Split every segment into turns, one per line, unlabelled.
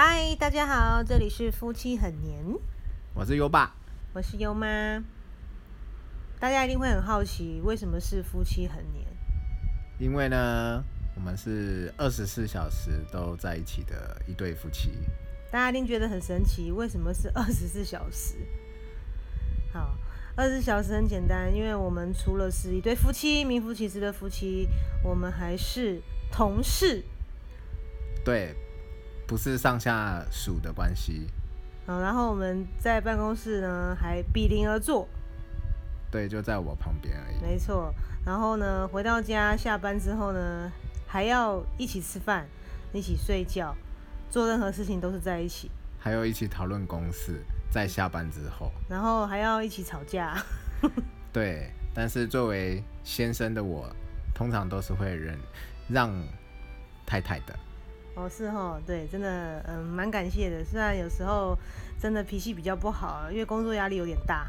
嗨，大家好，这里是夫妻很黏，
我是优爸，
我是优妈。大家一定会很好奇，为什么是夫妻很黏？
因为呢，我们是二十四小时都在一起的一对夫妻。
大家一定觉得很神奇，为什么是 二十四小时？好，二十四小时很简单，因为我们除了是一对夫妻，名副其实的夫妻，我们还是同事。
对，不是上下属的关系。
好，然后我们在办公室呢，还比邻而坐。
对，就在我旁边而已。
没错，然后呢，回到家下班之后呢，还要一起吃饭，一起睡觉，做任何事情都是在一起。
还有一起讨论公事，在下班之后。
然后还要一起吵架。
对，但是作为先生的我，通常都是会忍让太太的。
哦，是哈，对，真的，嗯，蛮感谢的。虽然有时候真的脾气比较不好，因为工作压力有点大。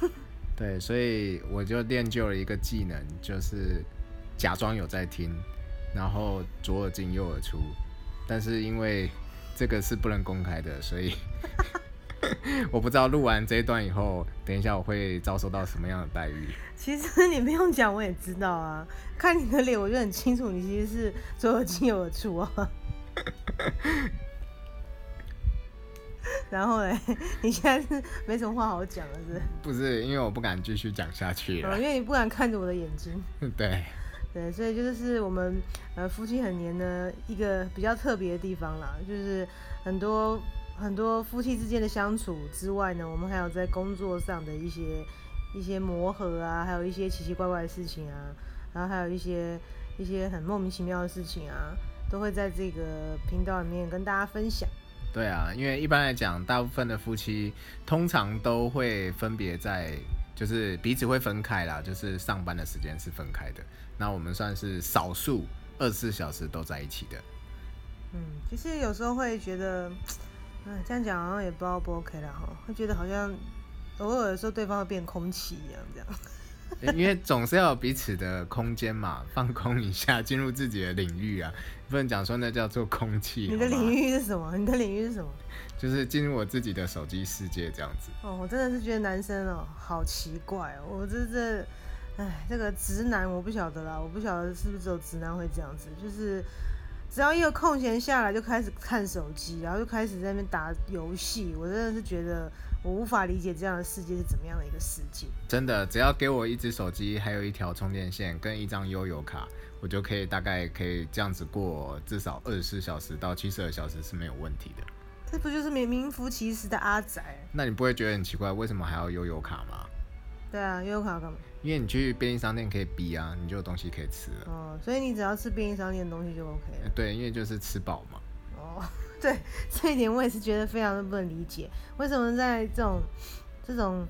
对，所以我就练就了一个技能，就是假装有在听，然后左耳进右耳出。但是因为这个是不能公开的，所以 我不知道录完这一段以后，等一下我会遭受到什么样的待遇。
其实你不用讲，我也知道啊。看你的脸，我就很清楚，你其实是左耳进右耳出啊。然后嘞，你现在是没什么话好讲了，是？
不是，因为我不敢继续讲下去了。
因为你不敢看着我的眼睛。
对。
对，所以就是我们呃夫妻很黏的一个比较特别的地方啦，就是很多很多夫妻之间的相处之外呢，我们还有在工作上的一些一些磨合啊，还有一些奇奇怪怪的事情啊，然后还有一些一些很莫名其妙的事情啊，都会在这个频道里面跟大家分享。
对啊，因为一般来讲，大部分的夫妻通常都会分别在，就是彼此会分开啦，就是上班的时间是分开的。那我们算是少数二十四小时都在一起的。
嗯，其实有时候会觉得，嗯，这样讲好像也不知道不 OK 了哈，会觉得好像偶尔的时候对方会变空气一样这样。
因为总是要有彼此的空间嘛，放空一下，进入自己的领域啊，不能讲说那叫做空气。
你的领域是什么？你的领域是什么？
就是进入我自己的手机世界这样子。
哦，我真的是觉得男生哦，好奇怪哦，我这这，哎，这个直男我不晓得啦，我不晓得是不是只有直男会这样子，就是只要一有空闲下来就开始看手机，然后就开始在那边打游戏，我真的是觉得。我无法理解这样的世界是怎么样的一个世界。
真的，只要给我一只手机，还有一条充电线跟一张悠游卡，我就可以大概可以这样子过至少二十四小时到七十二小时是没有问题的。
这不就是名名副其实的阿宅？
那你不会觉得很奇怪，为什么还要悠游卡吗？
对啊，悠游卡干嘛？
因为你去便利商店可以逼啊，你就有东西可以吃了。
哦，所以你只要吃便利商店的东西就 OK 了。
对，因为就是吃饱嘛。
哦。对这一点，我也是觉得非常的不能理解，为什么在这种这种，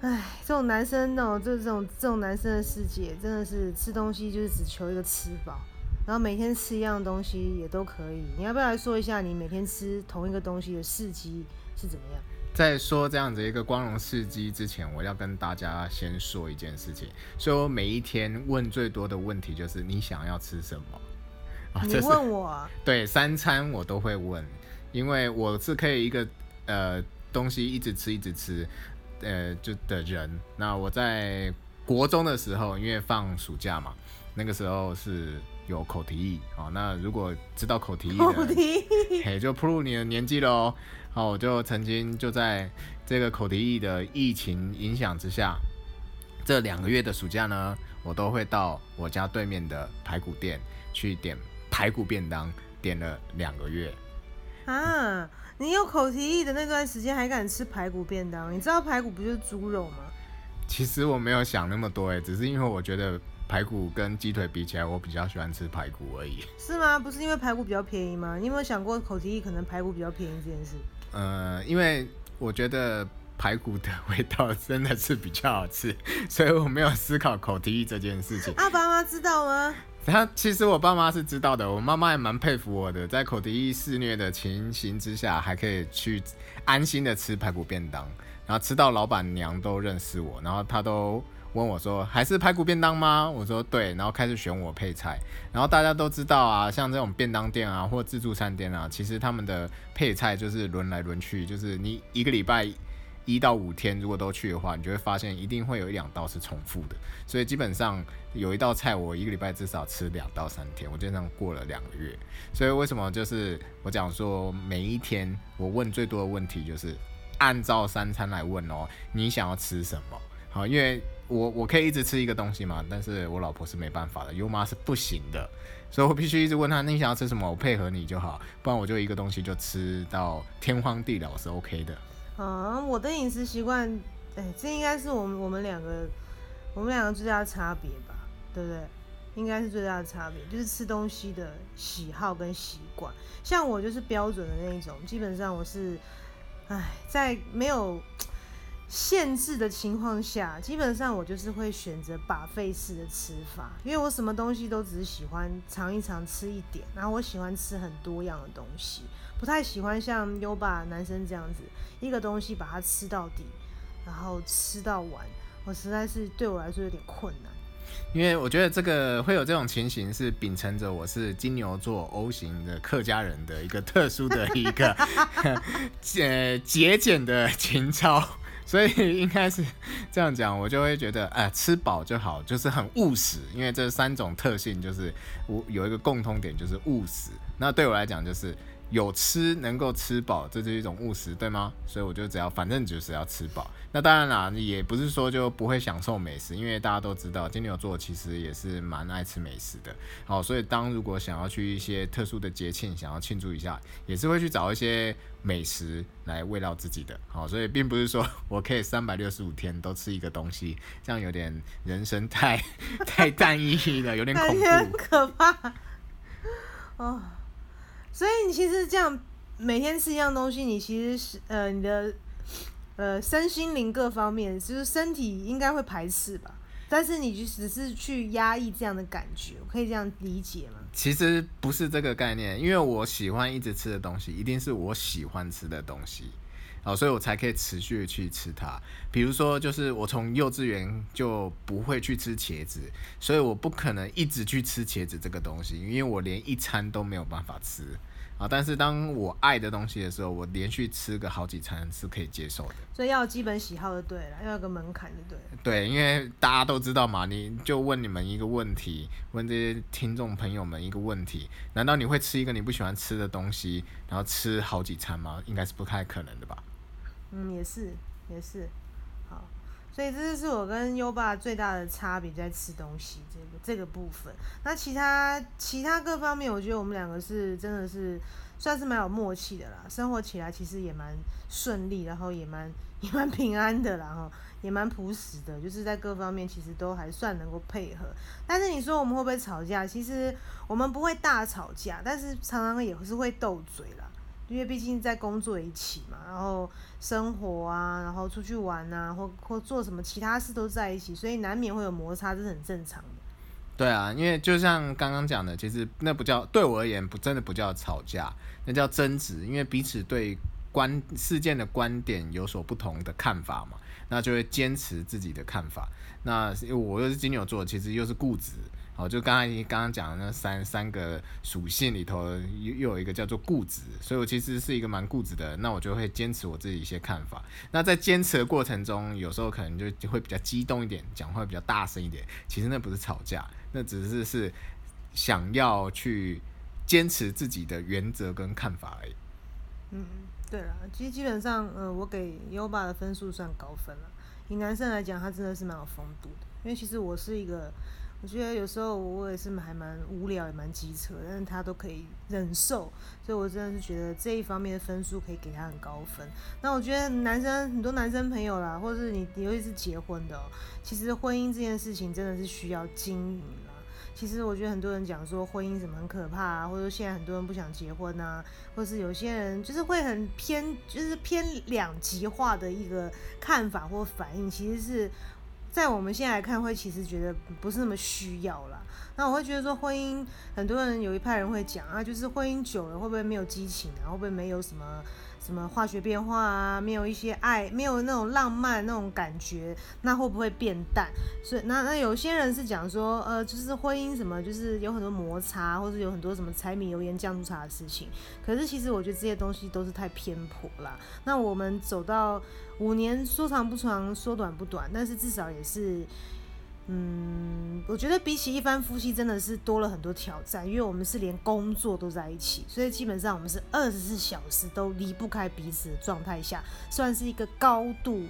唉，这种男生哦，就这种这种男生的世界，真的是吃东西就是只求一个吃饱，然后每天吃一样东西也都可以。你要不要来说一下你每天吃同一个东西的事迹是怎么样？
在说这样子一个光荣事迹之前，我要跟大家先说一件事情，所以我每一天问最多的问题就是你想要吃什么。
你问我？
对，三餐我都会问，因为我是可以一个呃东西一直吃一直吃，呃就的人。那我在国中的时候，因为放暑假嘛，那个时候是有口蹄疫哦。那如果知道口蹄疫的，嘿，就步入你的年纪喽。好，我就曾经就在这个口蹄疫的疫情影响之下，这两个月的暑假呢，我都会到我家对面的排骨店去点。排骨便当点了两个月
啊！你有口蹄疫的那段时间还敢吃排骨便当？你知道排骨不就是猪肉吗？
其实我没有想那么多哎，只是因为我觉得排骨跟鸡腿比起来，我比较喜欢吃排骨而已。
是吗？不是因为排骨比较便宜吗？你有没有想过口蹄疫可能排骨比较便宜这件事？
呃，因为我觉得排骨的味道真的是比较好吃，所以我没有思考口蹄疫这件事情。
阿 爸妈知道吗？
他其实我爸妈是知道的，我妈妈也蛮佩服我的，在口蹄疫肆虐的情形之下，还可以去安心的吃排骨便当，然后吃到老板娘都认识我，然后她都问我说还是排骨便当吗？我说对，然后开始选我配菜。然后大家都知道啊，像这种便当店啊或自助餐店啊，其实他们的配菜就是轮来轮去，就是你一个礼拜一到五天如果都去的话，你就会发现一定会有一两道是重复的。所以基本上有一道菜我一个礼拜至少吃两到三天，我就这样过了两个月。所以为什么就是我讲说每一天我问最多的问题就是按照三餐来问哦，你想要吃什么？好，因为我我可以一直吃一个东西嘛，但是我老婆是没办法的，优妈是不行的，所以我必须一直问她，你想要吃什么，我配合你就好，不然我就一个东西就吃到天荒地老是 OK 的。
啊，我的饮食习惯，哎，这应该是我们我们两个我们两个最大的差别吧，对不对？应该是最大的差别，就是吃东西的喜好跟习惯。像我就是标准的那一种，基本上我是，哎，在没有。限制的情况下，基本上我就是会选择把费式的吃法，因为我什么东西都只是喜欢尝一尝，吃一点，然后我喜欢吃很多样的东西，不太喜欢像优爸男生这样子，一个东西把它吃到底，然后吃到完，我实在是对我来说有点困难。
因为我觉得这个会有这种情形，是秉承着我是金牛座 O 型的客家人的一个特殊的一个 呃节俭的情操。所以 应该是这样讲，我就会觉得，哎，吃饱就好，就是很务实。因为这三种特性，就是我有一个共通点，就是务实。那对我来讲，就是。有吃能够吃饱，这是一种务实，对吗？所以我就只要反正就是要吃饱。那当然啦，也不是说就不会享受美食，因为大家都知道金牛座其实也是蛮爱吃美食的。好，所以当如果想要去一些特殊的节庆，想要庆祝一下，也是会去找一些美食来慰劳自己的。好，所以并不是说我可以三百六十五天都吃一个东西，这样有点人生太 太单一了，有点恐
怖，可怕。哦。所以你其实这样每天吃一样东西，你其实是呃你的呃身心灵各方面，就是身体应该会排斥吧。但是你就只是去压抑这样的感觉，可以这样理解吗？
其实不是这个概念，因为我喜欢一直吃的东西，一定是我喜欢吃的东西，哦，所以我才可以持续去吃它。比如说，就是我从幼稚园就不会去吃茄子，所以我不可能一直去吃茄子这个东西，因为我连一餐都没有办法吃。啊！但是当我爱的东西的时候，我连续吃个好几餐是可以接受的。
所以要基本喜好的对了，要有个门槛就对了。
对，因为大家都知道嘛，你就问你们一个问题，问这些听众朋友们一个问题：难道你会吃一个你不喜欢吃的东西，然后吃好几餐吗？应该是不太可能的吧？
嗯，也是，也是。好所以这就是我跟优爸最大的差别，在吃东西这个这个部分。那其他其他各方面，我觉得我们两个是真的是算是蛮有默契的啦。生活起来其实也蛮顺利，然后也蛮也蛮平安的，然后也蛮朴实的，就是在各方面其实都还算能够配合。但是你说我们会不会吵架？其实我们不会大吵架，但是常常也是会斗嘴啦。因为毕竟在工作一起嘛，然后生活啊，然后出去玩啊，或或做什么其他事都在一起，所以难免会有摩擦，这是很正常的。
对啊，因为就像刚刚讲的，其实那不叫对我而言不真的不叫吵架，那叫争执，因为彼此对观事件的观点有所不同的看法嘛，那就会坚持自己的看法。那我又是金牛座，其实又是固执。哦，就刚才刚刚讲的那三三个属性里头，又又有一个叫做固执，所以我其实是一个蛮固执的。那我就会坚持我自己一些看法。那在坚持的过程中，有时候可能就会比较激动一点，讲话比较大声一点。其实那不是吵架，那只是是想要去坚持自己的原则跟看法而已。
嗯，对了，其实基本上，呃，我给优爸的分数算高分了。以男生来讲，他真的是蛮有风度的，因为其实我是一个。我觉得有时候我也是还蛮无聊，也蛮机车，但是他都可以忍受，所以我真的是觉得这一方面的分数可以给他很高分。那我觉得男生很多男生朋友啦，或者是你尤其是结婚的，其实婚姻这件事情真的是需要经营啦。其实我觉得很多人讲说婚姻怎么很可怕啊，或者说现在很多人不想结婚啊，或者是有些人就是会很偏，就是偏两极化的一个看法或反应，其实是。在我们现在来看，会其实觉得不是那么需要了。那我会觉得说，婚姻很多人有一派人会讲啊，就是婚姻久了会不会没有激情啊？会不会没有什么什么化学变化啊？没有一些爱，没有那种浪漫那种感觉，那会不会变淡？所以那那有些人是讲说，呃，就是婚姻什么，就是有很多摩擦，或者有很多什么柴米油盐酱醋茶的事情。可是其实我觉得这些东西都是太偏颇啦。那我们走到五年，说长不长，说短不短，但是至少也是。嗯，我觉得比起一般夫妻，真的是多了很多挑战，因为我们是连工作都在一起，所以基本上我们是二十四小时都离不开彼此的状态下，算是一个高度、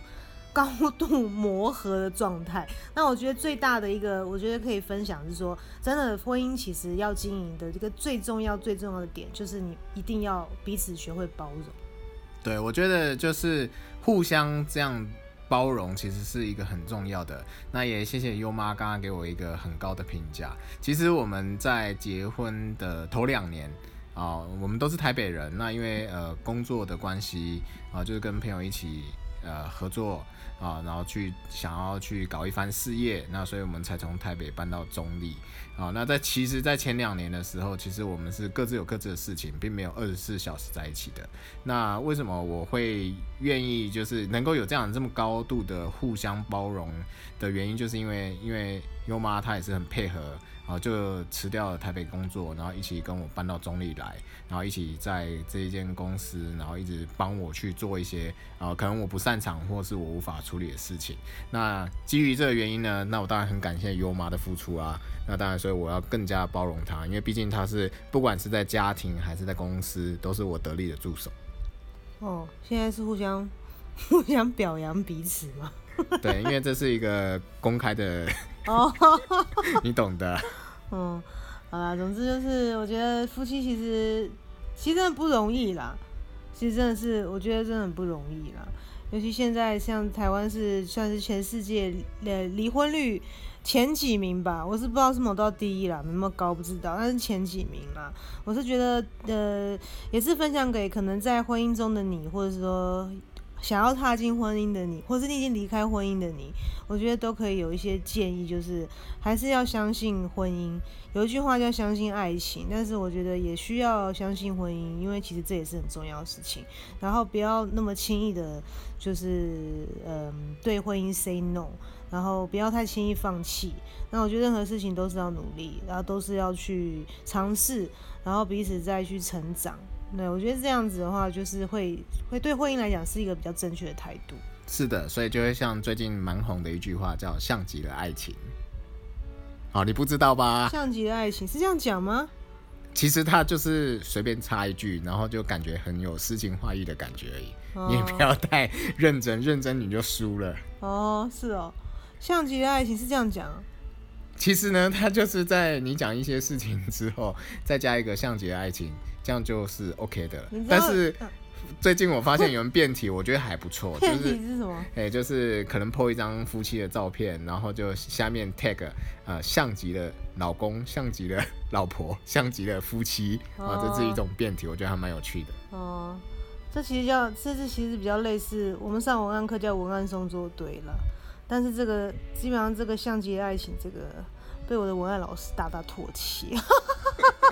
高度磨合的状态。那我觉得最大的一个，我觉得可以分享是说，真的婚姻其实要经营的这个最重要、最重要的点，就是你一定要彼此学会包容。
对，我觉得就是互相这样。包容其实是一个很重要的，那也谢谢优妈刚刚给我一个很高的评价。其实我们在结婚的头两年啊，我们都是台北人，那因为呃工作的关系啊，就是跟朋友一起呃合作。啊，然后去想要去搞一番事业，那所以我们才从台北搬到中立。啊，那在其实，在前两年的时候，其实我们是各自有各自的事情，并没有二十四小时在一起的。那为什么我会愿意就是能够有这样这么高度的互相包容的原因，就是因为因为优妈她也是很配合。然后就辞掉了台北工作，然后一起跟我搬到中立来，然后一起在这一间公司，然后一直帮我去做一些啊，可能我不擅长或是我无法处理的事情。那基于这个原因呢，那我当然很感谢优妈的付出啊。那当然，所以我要更加包容她，因为毕竟她是不管是在家庭还是在公司，都是我得力的助手。
哦，现在是互相互相表扬彼此吗？
对，因为这是一个公开的。哦，你懂的。
嗯，好啦，总之就是我觉得夫妻其实其实真的不容易啦，其实真的是我觉得真的很不容易啦。尤其现在像台湾是算是全世界呃离婚率前几名吧，我是不知道是某到第一啦，有没有高不知道，但是前几名啦。我是觉得呃也是分享给可能在婚姻中的你，或者说。想要踏进婚姻的你，或是你已经离开婚姻的你，我觉得都可以有一些建议，就是还是要相信婚姻。有一句话叫相信爱情，但是我觉得也需要相信婚姻，因为其实这也是很重要的事情。然后不要那么轻易的，就是嗯对婚姻 say no，然后不要太轻易放弃。那我觉得任何事情都是要努力，然后都是要去尝试，然后彼此再去成长。对，我觉得这样子的话，就是会会对婚姻来讲是一个比较正确的态度。
是的，所以就会像最近蛮红的一句话，叫“像极了爱情”。好，你不知道吧？
像极了爱情是这样讲吗？
其实他就是随便插一句，然后就感觉很有诗情画意的感觉而已。你也不要太认真，认真你就输了。
哦，是哦，像极了爱情是这样讲。
其实呢，他就是在你讲一些事情之后，再加一个像极了爱情。这样就是 OK 的了，但是最近我发现有人变体，我觉得还不错。
变体是什么？
哎，就是可能 po 一张夫妻的照片，然后就下面 tag 呃，像极了老公，像极了老婆，像极了夫妻啊，这是一种变体，我觉得还蛮有趣的。
哦，这其实叫，这是其实比较类似我们上文案课叫文案送作对了，但是这个基本上这个相机的爱情这个。被我的文案老师大大唾弃，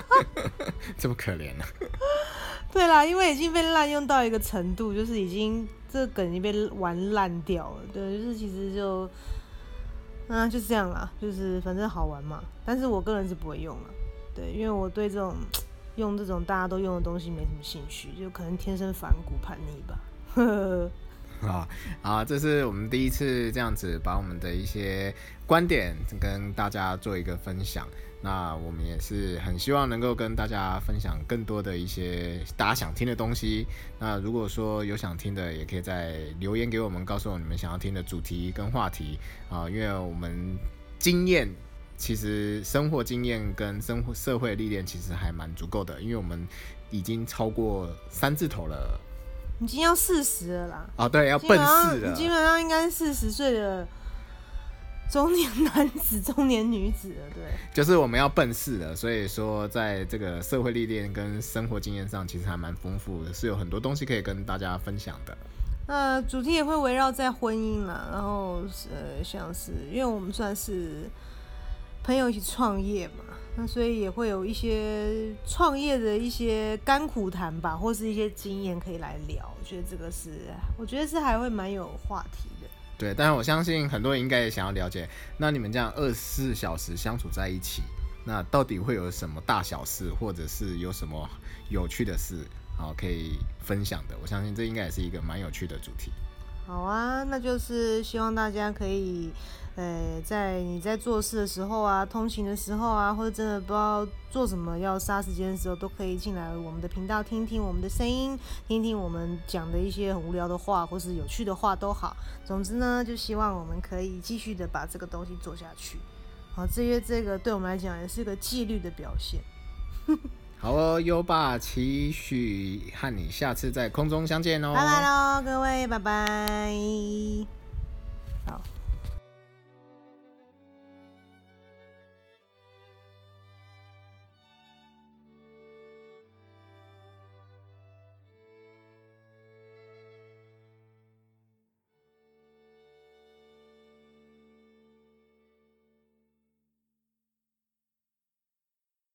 这么可怜呢？
对啦，因为已经被滥用到一个程度，就是已经这个梗已经被玩烂掉了。对，就是其实就，嗯，就是这样啦，就是反正好玩嘛。但是我个人是不会用了，对，因为我对这种用这种大家都用的东西没什么兴趣，就可能天生反骨叛逆吧。
啊啊！这是我们第一次这样子把我们的一些观点跟大家做一个分享。那我们也是很希望能够跟大家分享更多的一些大家想听的东西。那如果说有想听的，也可以在留言给我们，告诉我你们想要听的主题跟话题啊。因为我们经验，其实生活经验跟生活社会历练其实还蛮足够的，因为我们已经超过三字头了。
已经要四十了啦！
哦，对，要奔四了。
基本上应该是四十岁的中年男子、中年女子了，对。
就是我们要奔四了，所以说在这个社会历练跟生活经验上，其实还蛮丰富的，是有很多东西可以跟大家分享的。
那主题也会围绕在婚姻啦，然后呃，像是因为我们算是朋友一起创业嘛，那所以也会有一些创业的一些甘苦谈吧，或是一些经验可以来聊。我觉得这个是，我觉得是还会蛮有话题的。
对，但是我相信很多人应该也想要了解，那你们这样二十四小时相处在一起，那到底会有什么大小事，或者是有什么有趣的事？好，可以分享的，我相信这应该也是一个蛮有趣的主题。
好啊，那就是希望大家可以，呃，在你在做事的时候啊，通勤的时候啊，或者真的不知道做什么要杀时间的时候，都可以进来我们的频道听听我们的声音，听听我们讲的一些很无聊的话，或是有趣的话都好。总之呢，就希望我们可以继续的把这个东西做下去。好，这些这个对我们来讲也是个纪律的表现。
好哦，优爸期许和你下次在空中相见哦。
拜拜喽，各位，拜拜。